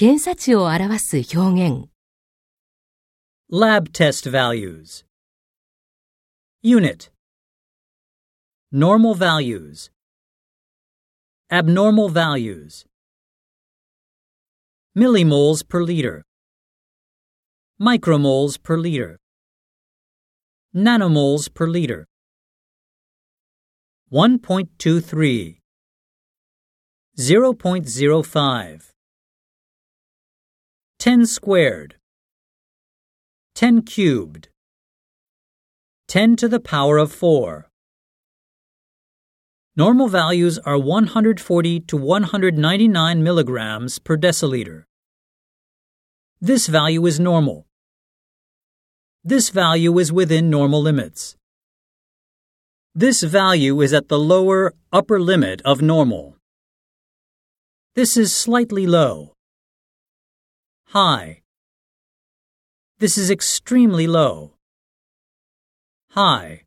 検査値を表す表現。 Lab test values. Unit. Normal values. Abnormal values. Millimoles per liter. Micromoles per liter. Nanomoles per liter. 1.23. 0.05. 10 squared. 10 cubed. 10 to the power of 4. Normal values are 140 to 199 milligrams per deciliter. This value is normal. This value is within normal limits. This value is at the lower upper limit of normal. This is slightly low. High. This is extremely low. High.